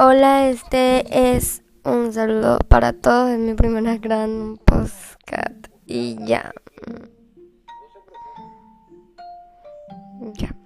Hola, este es un saludo para todos. Es mi primera gran podcast. Y ya. Mm. Ya.